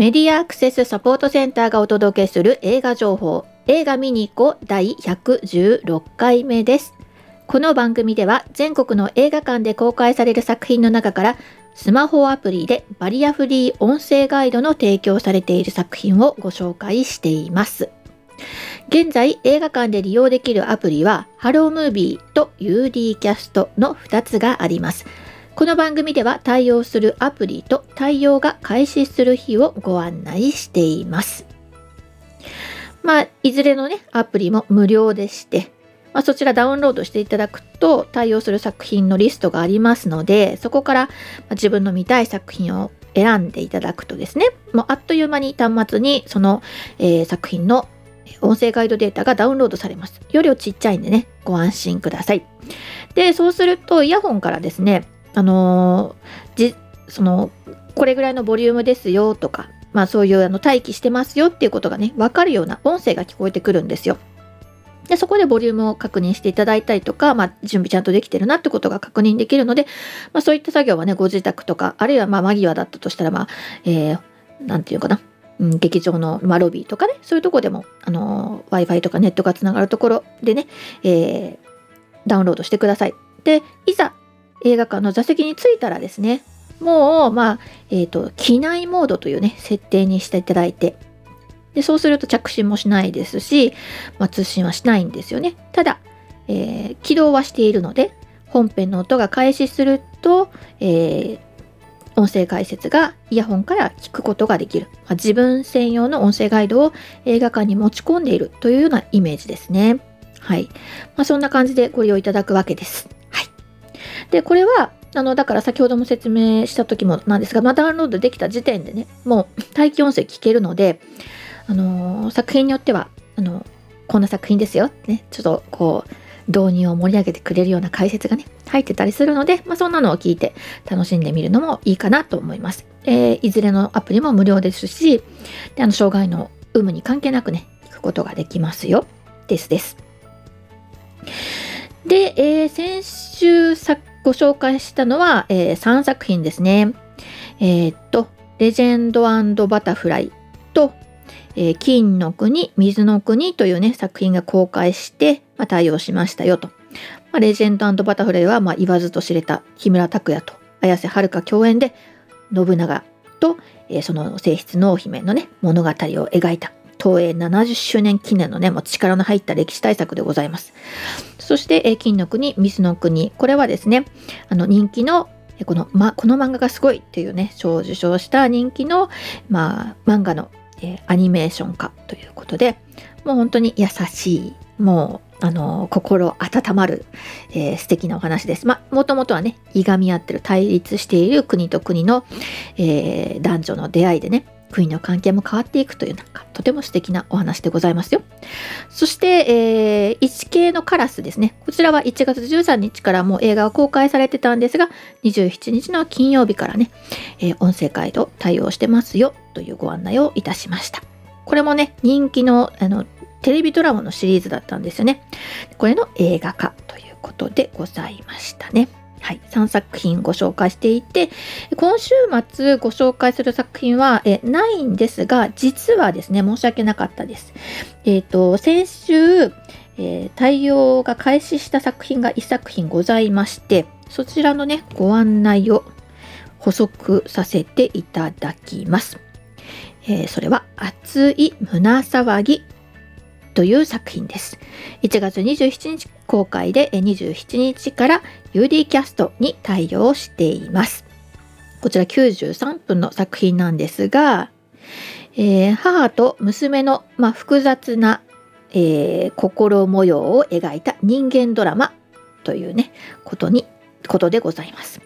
メディアアクセスサポートセンターがお届けする映画情報。映画見に行こう。第116回目です。この番組では全国の映画館で公開される作品の中からスマホアプリでバリアフリー音声ガイドの提供されている作品をご紹介しています。現在映画館で利用できるアプリはハロームービーと UD キャストの2つがあります。この番組では対応するアプリと対応が開始する日をご案内しています。まあ、いずれのね、アプリも無料でして、まあ、そちらダウンロードしていただくと対応する作品のリストがありますので、そこから自分の見たい作品を選んでいただくとですね、もうあっという間に端末にその、えー、作品の音声ガイドデータがダウンロードされます。容量ちっちゃいんでね、ご安心ください。で、そうするとイヤホンからですね、あのじそのこれぐらいのボリュームですよとか、まあ、そういうあの待機してますよっていうことがね分かるような音声が聞こえてくるんですよ。でそこでボリュームを確認していただいたりとか、まあ、準備ちゃんとできてるなってことが確認できるので、まあ、そういった作業はねご自宅とかあるいはまあ間際だったとしたらまあ、えー、なんていうかなうん、劇場の、まあ、ロビーとかねそういうとこでも、あの w i f i とかネットがつながるところでね、えー、ダウンロードしてください。でいざ映画館の座席に着いたらですね、もう、まあ、え、ー、と、機内モードというね、設定にしていただいて、でそうすると着信もしないですし、まあ、通信はしないんですよね。ただ、えー、起動はしているので、本編の音が開始すると、えー、音声解説がイヤホンから聞くことができる、まあ、自分専用の音声ガイドを映画館に持ち込んでいるというようなイメージですね。はい。まあ、そんな感じでご利用いただくわけです。で、これは、あの、だから先ほども説明した時もなんですが、まあ、ダウンロードできた時点でね、もう待機音声聞けるので、あのー、作品によっては、あのこんな作品ですよってね、ちょっとこう、導入を盛り上げてくれるような解説がね、入ってたりするので、まあ、そんなのを聞いて楽しんでみるのもいいかなと思います。えー、いずれのアプリも無料ですし、であの障害の有無に関係なくね、聞くことができますよ。ですです。で、えー、先週作ご紹介したのは、えー、3作品ですね。えー、っと、レジェンドバタフライと、えー、金の国、水の国というね、作品が公開して、まあ、対応しましたよと。まあ、レジェンドバタフライは、まあ、言わずと知れた木村拓哉と綾瀬はるか共演で、信長と、えー、その性質濃姫のね、物語を描いた東映70周年記念のね、もう力の入った歴史大作でございます。そして、え金の国、水の国。これはですね、あの人気のこの,、ま、この漫画がすごいっていうね、賞を受賞した人気の、まあ、漫画の、えー、アニメーション化ということで、もう本当に優しい、もう、あの心温まる、えー、素敵なお話です。まあ、もともとはね、いがみ合ってる、対立している国と国の、えー、男女の出会いでね、国の関係も変わっていくというなんかとても素敵なお話でございますよ。そして、えー、一系のカラスですね。こちらは1月13日からもう映画が公開されてたんですが、27日の金曜日からね、えー、音声ガイド対応してますよというご案内をいたしました。これもね、人気のあのテレビドラマのシリーズだったんですよね。これの映画化ということでございましたね。はい、3作品ご紹介していて、今週末ご紹介する作品はえないんですが、実はですね、申し訳なかったです。えっ、ー、と、先週、えー、対応が開始した作品が1作品ございまして、そちらのね、ご案内を補足させていただきます。えー、それは、熱い胸騒ぎという作品です。1月27日公開で27日から UD キャストに対応しています。こちら93分の作品なんですが、えー、母と娘の、まあ、複雑な、えー、心模様を描いた人間ドラマというね、ことに、ことでございます。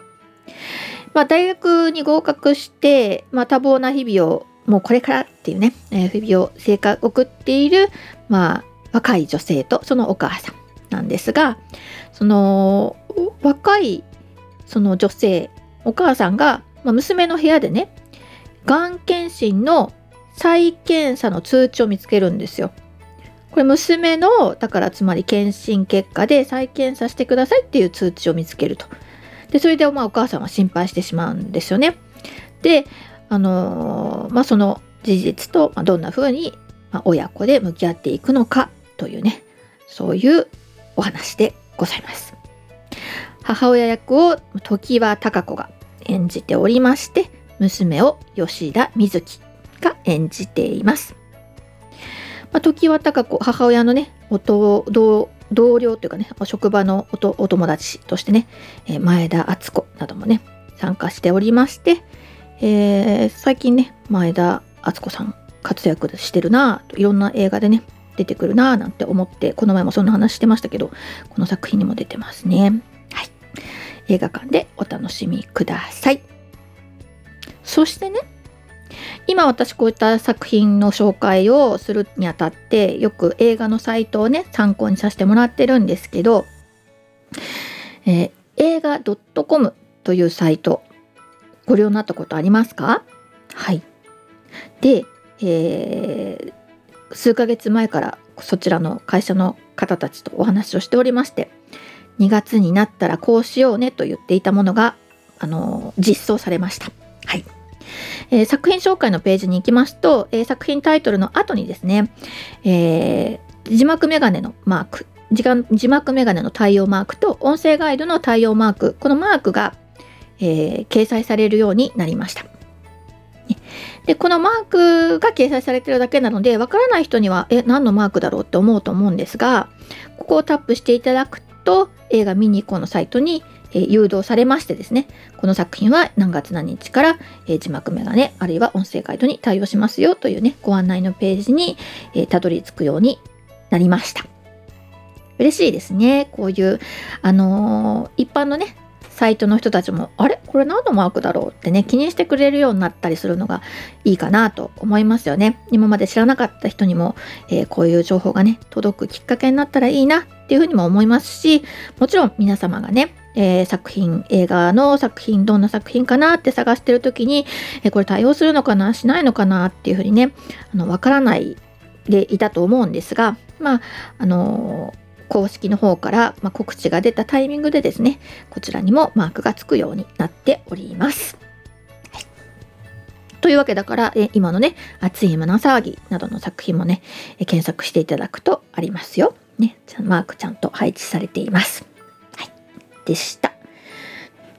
まあ、大学に合格して、まあ、多忙な日々をもうこれからっていうね、えー、日々を生活送っている、まあ、若い女性とそのお母さんなんですがその若いその女性お母さんが、まあ、娘の部屋でねがん検診の再検査の通知を見つけるんですよ。これ娘のだからつまり検診結果で再検査してくださいっていう通知を見つけると。でそれでまあお母さんは心配してしまうんですよね。であのー、まあ、その事実とどんな風にま親子で向き合っていくのかというねそういうお話でございます。母親役を常盤貴子が演じておりまして娘を吉田瑞希が演じています。まあ、時は貴子母親のね同同僚というかね職場のお友達としてね前田敦子などもね参加しておりまして、えー、最近ね前田敦子さん活躍してるなといろんな映画でね出てくるななんて思ってこの前もそんな話してましたけどこの作品にも出てますね。はい。映画館でお楽しみください。そしてね今私こういった作品の紹介をするにあたってよく映画のサイトをね参考にさせてもらってるんですけど、えー、映画 .com というサイトご利用になったことありますか？はい。で、えー、数ヶ月前からそちらの会社の方たちとお話をしておりまして2月になったらこうしようねと言っていたものがあの実装されました。はいえー、作品紹介のページに行きますと、えー、作品タイトルの後にですね、えー、字幕メガネのマーク字幕メガネの対応マークと音声ガイドの対応マークこのマークが、え掲載されるようになりました。でこのマークが掲載されてるだけなのでわからない人にはえ何のマークだろうって思うと思うんですがここをタップしていただくと映画見に行こうのサイトにえ誘導されましてですね、この作品は何月何日から、え字幕メガネ、あるいは音声ガイドに対応しますよというね、ご案内のページに、えたどり着くようになりました。嬉しいですね。こういう、あのー、一般のね、サイトの人たちも、あれ？これ何のマークだろう？ってね、気にしてくれるようになったりするのがいいかなと思いますよね。今まで知らなかった人にも、えー、こういう情報がね、届くきっかけになったらいいなっていうふうにも思いますし、もちろん皆様がね、えー、作品、映画の作品、どんな作品かなって探してる時に、えー、これ対応するのかな、しないのかな？っていうふうにね、あの、わからないでいたと思うんですが、まあ、あのー公式の方から、ま、告知が出たタイミングでですね、こちらにもマークがつくようになっております。というわけだから、え今のね、熱い胸騒ぎなどの作品もね、え検索していただくとありますよ。ね、マークちゃんと配置されています。はいでした。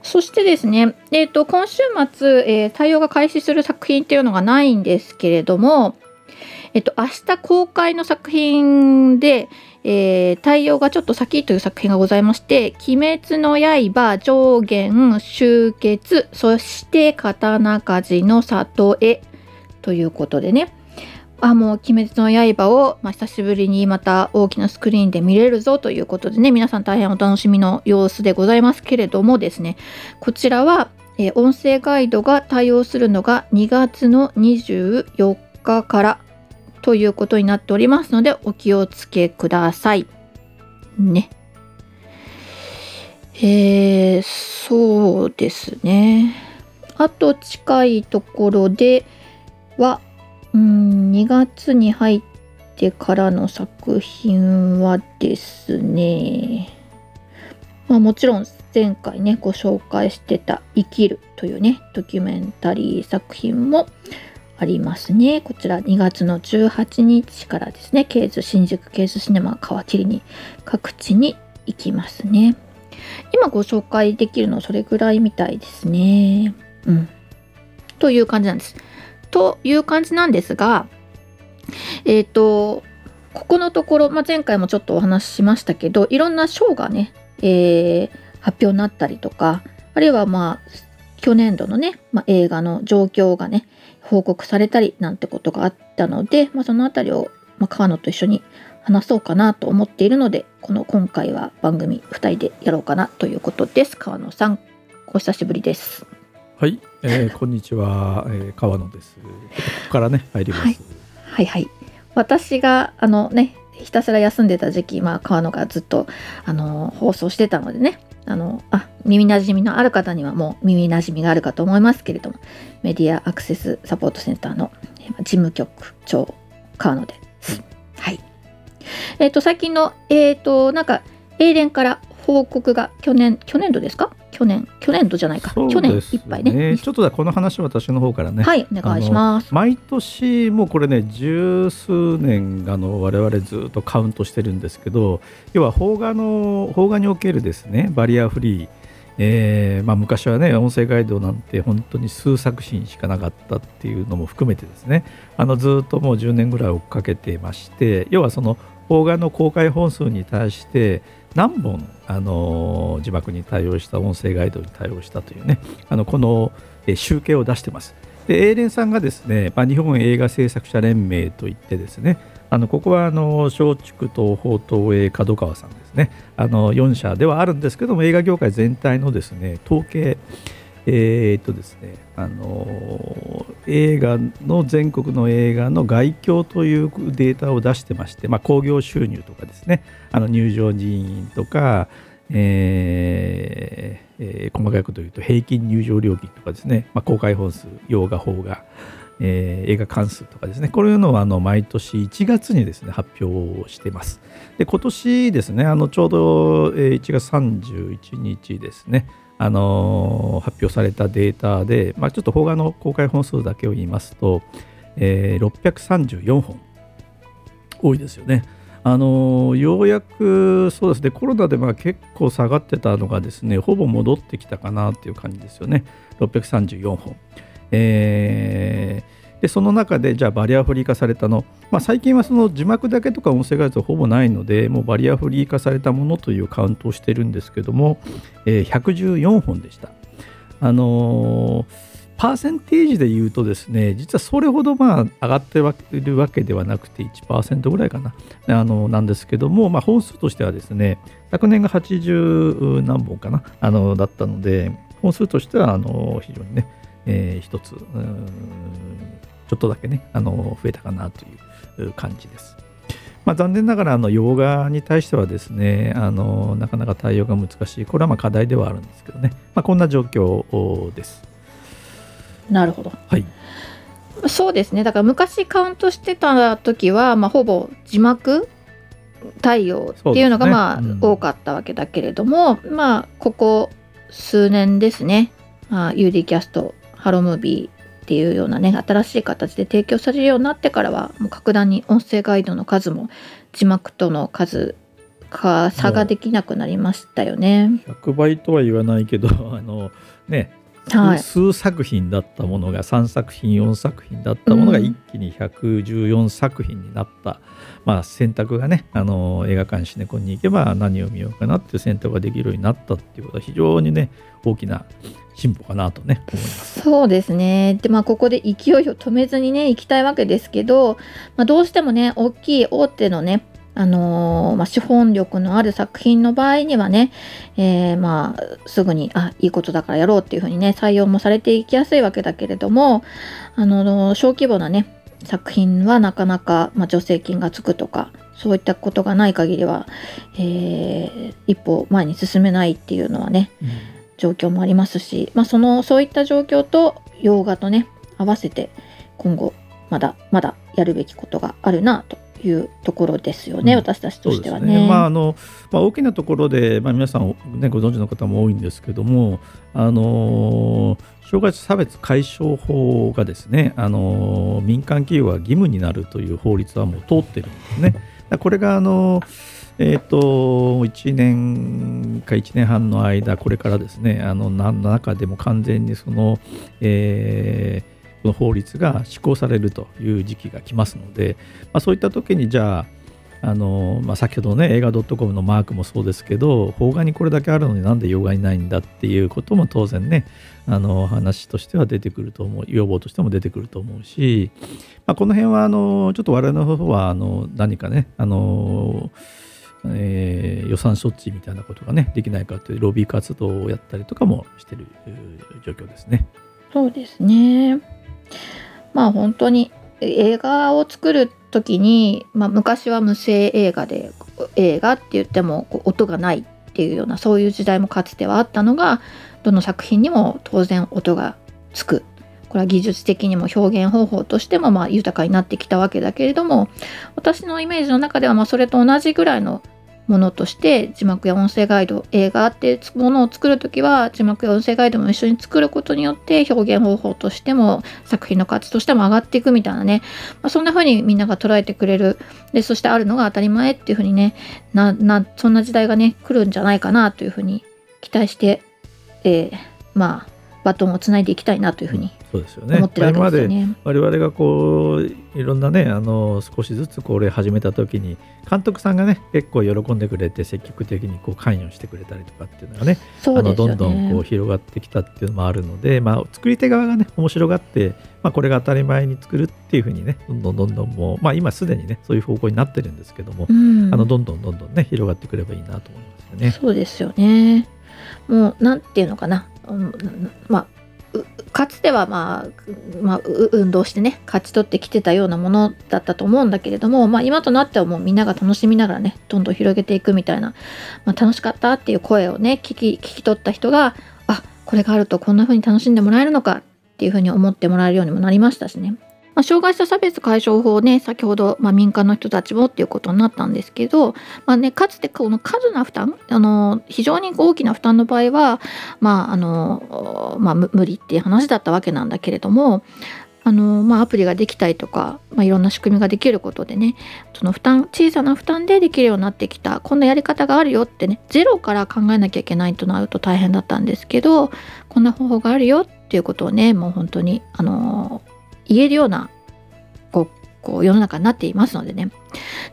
そしてですね、えーと、今週末、えー、対応が開始する作品っていうのがないんですけれども、えっ、ー、と、明日公開の作品で、えー、対応がちょっと先という作品がございまして「鬼滅の刃上限集結そして刀鍛冶の里へ」ということでね。あもう「鬼滅の刃を」まあ、久しぶりにまた大きなスクリーンで見れるぞということでね皆さん大変お楽しみの様子でございますけれどもですね。こちらは、えー、音声ガイドが対応するのが2月の24日からということになっておりますのでお気をつけください。ね。えー、そうですね。あと近いところではうん2月に入ってからの作品はですね、まあ、もちろん前回ねご紹介してた「生きる」というねドキュメンタリー作品もありますね。こちら2月の18日からですね、ケーズ、新宿ケーズシネマ皮切りに各地に行きますね。今ご紹介できるのそれぐらいみたいですね。うん。という感じなんです。という感じなんですが、えっ、ー、と、ここのところ、まあ、前回もちょっとお話ししましたけど、いろんな賞がね、えー、発表になったりとか、あるいはまあ、去年度のね、まあ、映画の状況がね、報告されたりなんてことがあったので、まあ、その辺りを、まあ、川野と一緒に話そうかなと思っているので、この今回は番組2人でやろうかなということです。川野さん、お久しぶりです。はい、えー、こんにちは、えー、川野です。ここからね入ります。はい、はい、はい、私があのねひたすら休んでた時期、まあ川野がずっとあの放送してたのでね、あのあ耳なじみのある方にはもう耳なじみがあるかと思いますけれども、メディアアクセスサポートセンターの事務局長川野です。はい。えっ、ー、と最近のえっ、ー、となんか英連から報告が去年去年度ですか？去年去年度じゃないか、そう去年いっぱいね。ちょっとだこの話私の方からね、はいお願いします。毎年もうこれね十数年あの我々ずっとカウントしてるんですけど要は邦画の邦画におけるですねバリアフリーえーまあ、昔はね音声ガイドなんて本当に数作品しかなかったっていうのも含めてですねあのずっともう10年ぐらい追っかけてまして要はその邦画の公開本数に対して何本、あの字幕に対応した音声ガイドに対応したというねあのこの、え集計を出してます。で、エーレンさんがですね、まあ、日本映画制作者連盟といってですね、あのここはあの松竹東宝東映角川さんですね、あの4社ではあるんですけども、映画業界全体のですね統計、えーっとですね、あの映画の全国の映画の外況というデータを出してまして、まあ、興行収入とかですね、あの入場人員とか、えーえー細かいこと言うと平均入場料金とかですね、まあ、公開本数、洋画、邦画、えー映画関数とかですね、こういうのはあの毎年1月にですね発表をしています。で今年ですね、あのちょうど1月31日ですね、あの発表されたデータで、まあ、ちょっと邦画の公開本数だけを言いますと、えー634本多いですよね。あのようやくそうですねコロナでまあ結構下がってたのがですねほぼ戻ってきたかなっていう感じですよね634本、えーでその中でじゃあバリアフリー化されたの、まあ、最近はその字幕だけとか音声ガイドほぼないのでもうバリアフリー化されたものというカウントをしてるんですけども、えー114本でした。あのーパーセンテージで言うとですね実はそれほどまあ上がっているわけではなくて1%ぐらいかなあのなんですけども、まあ、本数としてはですね昨年が80何本かなあのだったので本数としてはあの非常にね、えー一つちょっとだけねあの増えたかなという感じです。まあ、残念ながらあの洋画に対してはですねあのなかなか対応が難しい。これはまあ課題ではあるんですけどね、まあ、こんな状況です。なるほど。はい、そうですね。だから昔カウントしてた時は、まあ、ほぼ字幕対応っていうのがまあ、うん。多かったわけだけれどもまあここ数年ですね、まあ、UD キャストハロムービーっていうようなね新しい形で提供されるようになってからはもう格段に音声ガイドの数も字幕との数か差ができなくなりましたよね。100倍とは言わないけどあのねはい、数作品だったものが3作品4作品だったものがうん一気に114作品になった、まあ選択がねあの映画館シネコンに行けば何を見ようかなっていう選択ができるようになったっていうことは非常にね大きな進歩かなとね思います。そうですね。で、まあ、ここで勢いを止めずにね、行きたいわけですけど、まあ、どうしてもね、大きい大手のね、あのーまあ、資本力のある作品の場合にはね、えーまあ、すぐに、あ、いいことだからやろうっていうふうにね、採用もされていきやすいわけだけれども、あの小規模なね、作品はなかなか、まあ、助成金がつくとか、そういったことがない限りは、えー一歩前に進めないっていうのはね、状況もありますし、まあ、そのそういった状況と洋画とね合わせて今後まだまだやるべきことがあるなというところですよね、うん私たちとしてはそうですね。まああのまあ、大きなところで、まあ、皆さん、ね、ご存知の方も多いんですけども、あの障害者差別解消法がですね、あの民間企業が義務になるという法律はもう通ってるんですね。これがあのえー、と1年か1年半の間、これからですね、あのな中でも完全にその、えーこの法律が施行されるという時期が来ますので、まあ、そういった時にじゃあ、あのまあ、先ほどね映画 .com のマークもそうですけど邦画にこれだけあるのになんで洋画にないんだっていうことも当然ねあの話としては出てくると思う要望としても出てくると思うし、まあ、この辺はあのちょっと我々の方はあの何かねあのえー予算措置みたいなことがねできないかというロビー活動をやったりとかもしてる状況ですね。そうですね。まあ本当に映画を作る時に、まあ、昔は無声映画で映画って言っても音がないっていうようなそういう時代もかつてはあったのがどの作品にも当然音がつく。これは技術的にも表現方法としてもまあ豊かになってきたわけだけれども私のイメージの中ではまそれと同じぐらいのものとして字幕や音声ガイド映画ってものを作る時は字幕や音声ガイドも一緒に作ることによって表現方法としても作品の価値としても上がっていくみたいなね、まあ、そんな風にみんなが捉えてくれる。でそしてあるのが当たり前っていう風にねななそんな時代がね来るんじゃないかなという風に期待して、えー、まあバトンをつないでいきたいなというふうにそうですよね。思ってるわけですよね。我々がこういろんなねあの少しずつこれ始めた時に監督さんがね結構喜んでくれて積極的にこう関与してくれたりとかっていうのがね、ね、あのどんどんこう広がってきたっていうのもあるので、まあ、作り手側がね面白がって、まあ、これが当たり前に作るっていうふうにねどんどんどんどんもう、まあ、今すでにねそういう方向になってるんですけども、うん、あのどんどんどんどんね広がってくればいいなと思いますよね。そうですよね。もうなんていうのかな、うん、まあかつては、まあ、まあ、運動してね勝ち取ってきてたようなものだったと思うんだけれども、まあ、今となってはもうみんなが楽しみながらねどんどん広げていくみたいな、まあ、楽しかったっていう声をね聞き聞き取った人があこれがあるとこんな風に楽しんでもらえるのかっていう風に思ってもらえるようにもなりましたしね。まあ、障害者差別解消法ね先ほど、まあ、民間の人たちもっていうことになったんですけど、まあね、かつてこの過度な負担あの非常に大きな負担の場合は、まああのまあ、無理っていう話だったわけなんだけれどもあのまあ、アプリができたりとか、まあ、いろんな仕組みができることでねその負担小さな負担でできるようになってきたこんなやり方があるよってねゼロから考えなきゃいけないとなると大変だったんですけどこんな方法があるよっていうことをねもう本当にあの言えるようなこうこう世の中になっていますのでね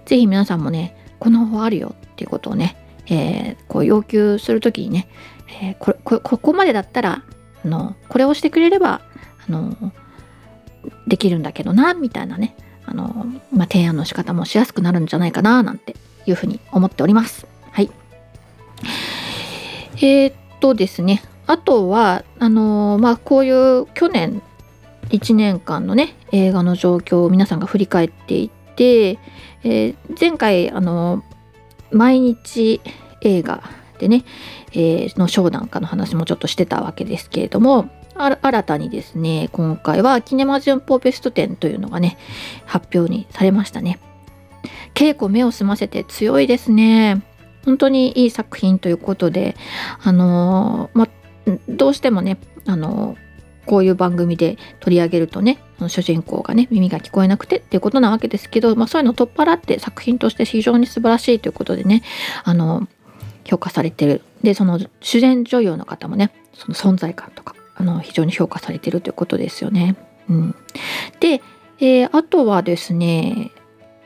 是非皆さんもねこの方法あるよっていうことをね、えー、こう要求する時にね、えー、これこここまでだったらあのこれをしてくれればあのできるんだけどなみたいなねあの、まあ、提案の仕方もしやすくなるんじゃないかななんていうふうに思っております。はい。えー、っとですねあとはあのまあこういう去年1年間のね映画の状況を皆さんが振り返っていって、えー、前回あの毎日映画でね、えー、のショーなんかの話もちょっとしてたわけですけれども新たにですね今回はキネマ旬報ベスト10というのがね発表にされましたね。稽古目を澄ませて強いですね。本当にいい作品ということであのー、まどうしてもねあのこういう番組で取り上げるとね主人公がね耳が聞こえなくてっていうことなわけですけど、まあ、そういうのを取っ払って作品として非常に素晴らしいということでねあの評価されてるでその主演女優の方もねその存在感とかあの非常に評価されてるということですよね。うん、で、えー、あとはですね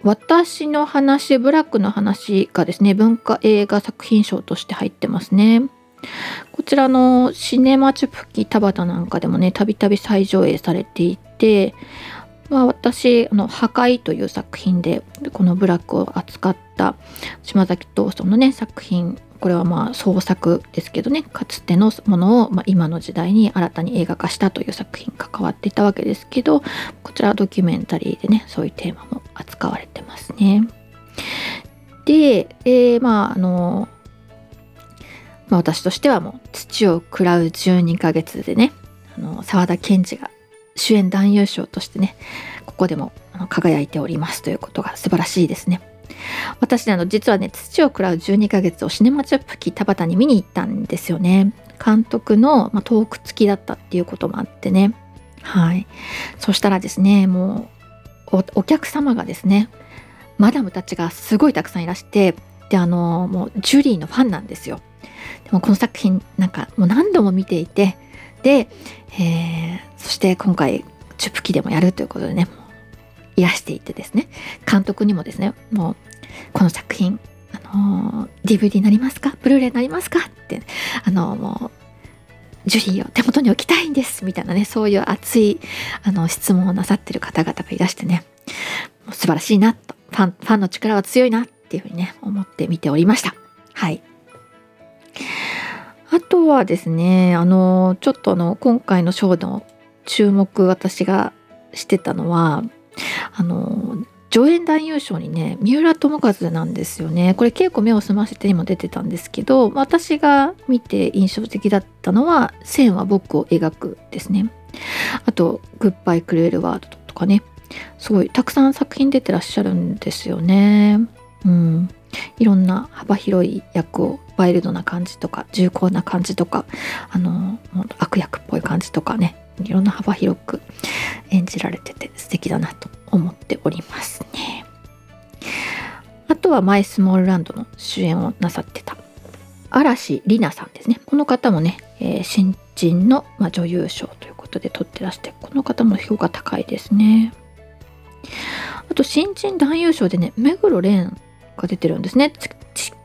私の話ブラックの話がですね文化映画作品賞として入ってますね。ちらのシネマチュプキ田端なんかでもねたびたび再上映されていて、まあ、私あの「破壊」という作品でこのブラックを扱った島崎藤村のね作品これはまあ創作ですけどねかつてのものを、まあ、今の時代に新たに映画化したという作品関わっていたわけですけどこちらはドキュメンタリーでねそういうテーマも扱われてますね。で、えー、まああのまあ、私としてはもう土を食らう12ヶ月でねあの沢田研二が主演男優賞としてねここでも輝いておりますということが素晴らしいですね。私あの実はね土を食らう12ヶ月をシネマチャップキ田端に見に行ったんですよね。監督の、まあ、トーク付きだったっていうこともあってねはいそしたらですねもうお客様がですねマダムたちがすごいたくさんいらしてであのもうジュリーのファンなんですよ。でもこの作品なんかもう何度も見ていてで、えー、そして今回チュプキでもやるということでねいらしていてですね。監督にもですねもうこの作品あの DVD になりますか？ブルーレイになりますか？ってあのもうジュリーを手元に置きたいんですみたいなねそういう熱いあの質問をなさってる方々がいらしてね素晴らしいなと。ファンファンの力は強いなっていうふうにね思って見ておりました。はい。あとはですねあのちょっとあの今回のショーの注目私がしてたのはあの助演男優賞にね三浦友和なんですよね。これ稽古目を澄ませてにも出てたんですけど私が見て印象的だったのは「線は僕を描く」ですね。あと「グッバイクルエルワード」とかね。すごいたくさん作品出てらっしゃるんですよね。うんいろんな幅広い役をワイルドな感じとか重厚な感じとかあの悪役っぽい感じとかねいろんな幅広く演じられてて素敵だなと思っておりますね。あとはマイスモールランドの主演をなさってた嵐里奈さんですね。この方もね、えー、新人の、まあ、女優賞ということで取ってらして、この方も評価高いですね。あと、新人男優賞でね、目黒蓮が出てるんですね。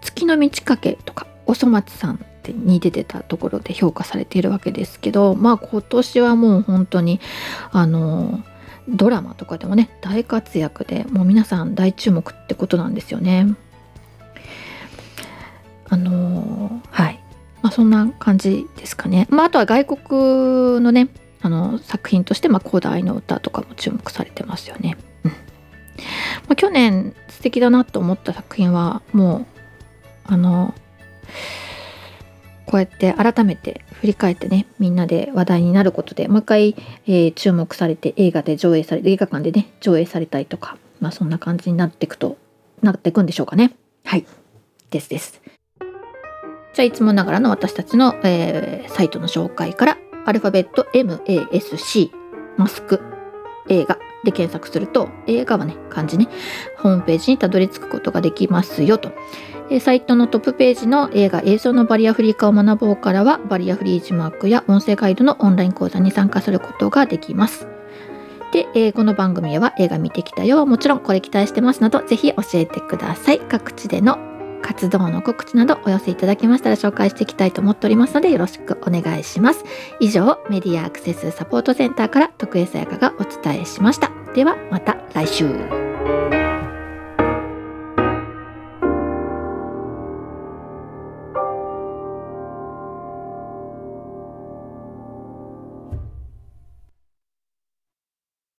月の満ち欠けとか、おそ松さんに出てたところで評価されているわけですけど、まあ今年はもう本当に、あのドラマとかでもね、大活躍で、もう皆さん大注目ってことなんですよね。あのはい。まあ、そんな感じですかね。まあ、あとは外国のね、あの作品として、まあ、古代の歌とかも注目されてますよね。うんまあ、去年素敵だなと思った作品はもうあのこうやって改めて振り返ってねみんなで話題になることでもう一回、えー、注目されて映画で上映され映画館でね上映されたりとかまあそんな感じになっていくとなっていくんでしょうかね。はい。ですです。じゃあいつもながらの私たちの、えー、サイトの紹介からアルファベット MASC マスク映画で検索すると映画はね漢字ねホームページにたどり着くことができますよと。サイトのトップページの映画映像のバリアフリー化を学ぼうからはバリアフリー字幕や音声ガイドのオンライン講座に参加することができます。で、えー、この番組は映画見てきたよ。もちろんこれ期待してますなどぜひ教えてください。各地での活動の告知などお寄せいただけましたら紹介していきたいと思っておりますのでよろしくお願いします。以上メディアアクセスサポートセンターから徳江さやかがお伝えしました。ではまた来週。